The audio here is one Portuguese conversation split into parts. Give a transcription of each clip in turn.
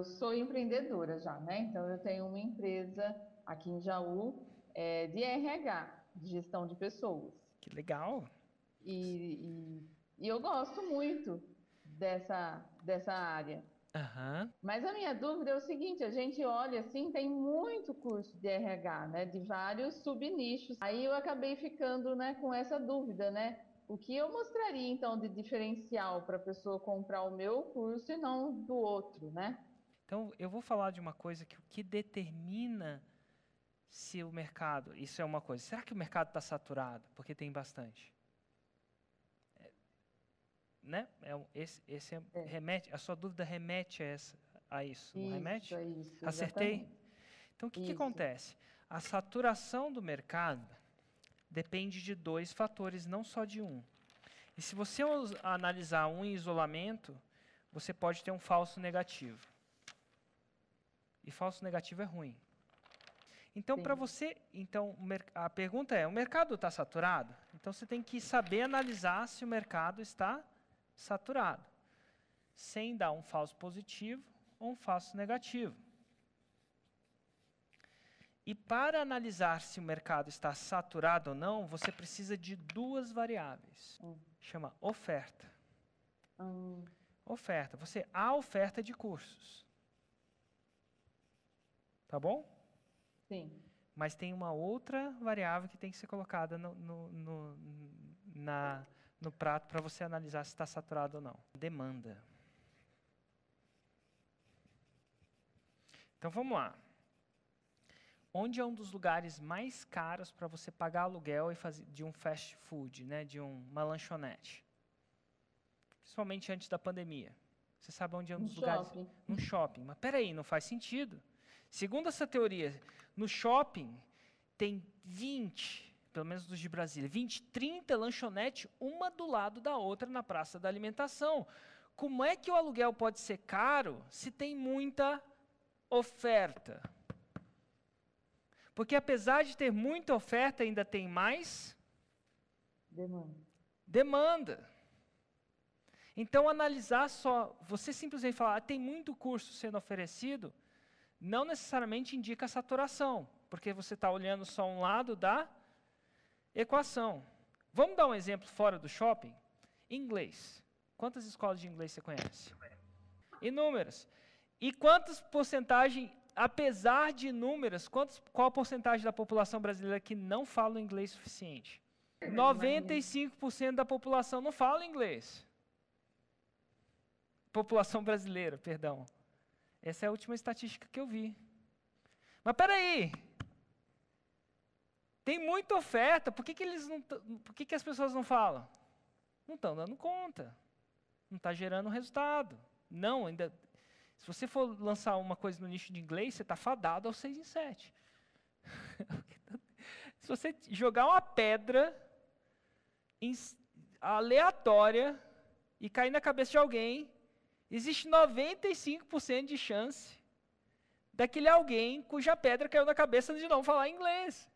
eu sou empreendedora já, né? Então eu tenho uma empresa aqui em Jaú é, de RH, de gestão de pessoas. Que legal! E, e, e eu gosto muito dessa, dessa área. Aham. Mas a minha dúvida é o seguinte, a gente olha assim, tem muito curso de RH, né, de vários subnichos. Aí eu acabei ficando, né, com essa dúvida, né? O que eu mostraria então de diferencial para a pessoa comprar o meu curso e não do outro, né? Então, eu vou falar de uma coisa que o que determina se o mercado, isso é uma coisa. Será que o mercado está saturado? Porque tem bastante. É, né? É, esse, esse é- É. remete, a sua dúvida remete a, essa, a isso, não Isso, remete? é isso, Acertei? exatamente. Então, o que, que acontece? A saturação do mercado depende de dois fatores, não só de um. E se você analisar um em isolamento, você pode ter um falso negativo. E falso negativo é ruim. Então, para você, então a pergunta é: o mercado está saturado? Então, você tem que saber analisar se o mercado está saturado, sem dar um falso positivo ou um falso negativo. E para analisar se o mercado está saturado ou não, você precisa de duas variáveis. Hum. Chama oferta. Hum, Oferta. Você há oferta de cursos. Tá bom? sim, Mas tem uma outra variável que tem que ser colocada no, no, no, na, no prato para você analisar se está saturado ou não. Demanda. Então vamos lá. Onde é um dos lugares mais caros para você pagar aluguel e fazer de um fast food, né, de um- uma lanchonete? Principalmente antes da pandemia. Você sabe onde é um no dos lugares? shopping. num shopping. Mas peraí, não faz sentido. Segundo essa teoria, no shopping tem 20, pelo menos dos de Brasília, 20, 30 lanchonetes, uma do lado da outra na praça da alimentação. Como é que o aluguel pode ser caro se tem muita oferta? Porque apesar de ter muita oferta, ainda tem mais Demanda. demanda. Então, analisar só, você simplesmente falar, ah, tem muito curso sendo oferecido, não necessariamente indica saturação, porque você está olhando só um lado da equação. Vamos dar um exemplo fora do shopping? Inglês. Quantas escolas de inglês você conhece? Inúmeras. E quantas porcentagem, apesar de inúmeras, quantos, qual a porcentagem da população brasileira que não fala inglês suficiente? 95% da população não fala inglês. População brasileira, perdão. Essa é a última estatística que eu vi. Mas peraí. Tem muita oferta, por que, que, eles não, por que, que as pessoas não falam? Não estão dando conta. Não está gerando resultado. Não, ainda. Se você for lançar uma coisa no nicho de inglês, você está fadado ao 6 em 7. Se você jogar uma pedra aleatória e cair na cabeça de alguém, existe 95% de chance daquele alguém cuja pedra caiu na cabeça de não falar inglês.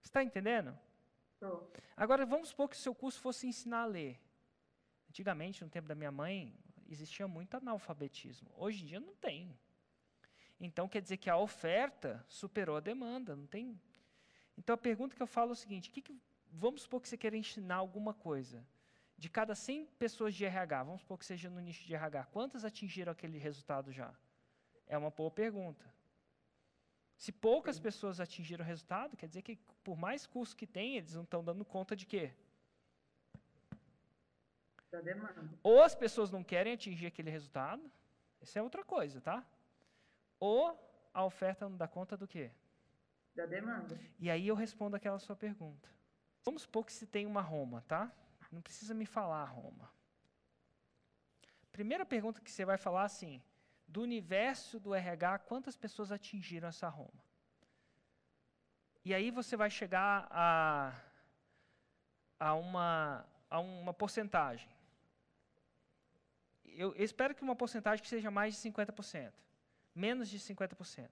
Você está entendendo? Agora, vamos supor que o seu curso fosse ensinar a ler. Antigamente, no tempo da minha mãe, existia muito analfabetismo. Hoje em dia não tem. Então, quer dizer que a oferta superou a demanda, não tem. Então, a pergunta que eu falo é o seguinte: que que- vamos supor que você queira ensinar alguma coisa. De cada 100 pessoas de RH, vamos supor que seja no nicho de RH, quantas atingiram aquele resultado já? É uma boa pergunta. Se poucas pessoas atingiram o resultado, quer dizer que por mais curso que tem, eles não estão dando conta de quê? Da demanda. Ou as pessoas não querem atingir aquele resultado, isso é outra coisa, tá? Ou a oferta não dá conta do quê? Da demanda. E aí eu respondo aquela sua pergunta. Vamos supor que se tem uma Roma, tá? Não precisa me falar Roma. Primeira pergunta que você vai falar assim: do universo do RH, quantas pessoas atingiram essa Roma? E aí você vai chegar a, a, uma, a uma porcentagem. Eu, espero que uma porcentagem que seja mais de 50%. Menos de 50%. O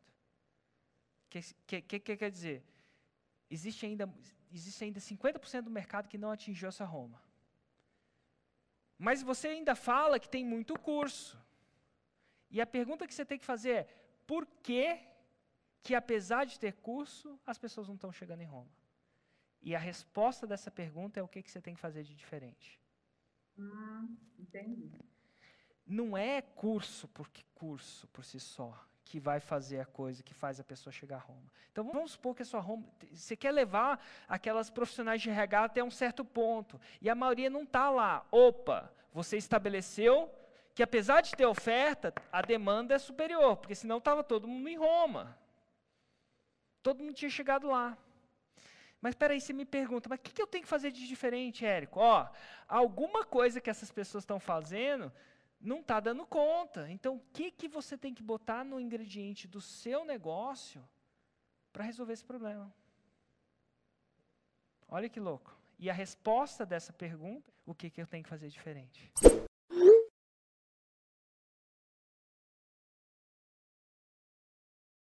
que, que, que, que quer dizer? Existe ainda, existe ainda 50% do mercado que não atingiu essa Roma. Mas você ainda fala que tem muito curso. E a pergunta que você tem que fazer é: por que, que apesar de ter curso, as pessoas não estão chegando em Roma? E a resposta dessa pergunta é o que, que você tem que fazer de diferente. Hum, entendi. Não é curso porque curso por si só que vai fazer a coisa que faz a pessoa chegar a Roma. Então vamos supor que a sua Roma, você quer levar aquelas profissionais de RH até um certo ponto e a maioria não está lá. Opa, você estabeleceu que apesar de ter oferta, a demanda é superior, porque senão estava todo mundo em Roma. Todo mundo tinha chegado lá. Mas espera aí, você me pergunta, mas o que, que, eu tenho que fazer de diferente, Érico? Ó, alguma coisa que essas pessoas estão fazendo não está dando conta. Então, o que, que você tem que botar no ingrediente do seu negócio para resolver esse problema? Olha que louco. E a resposta dessa pergunta, o que, que eu tenho que fazer diferente?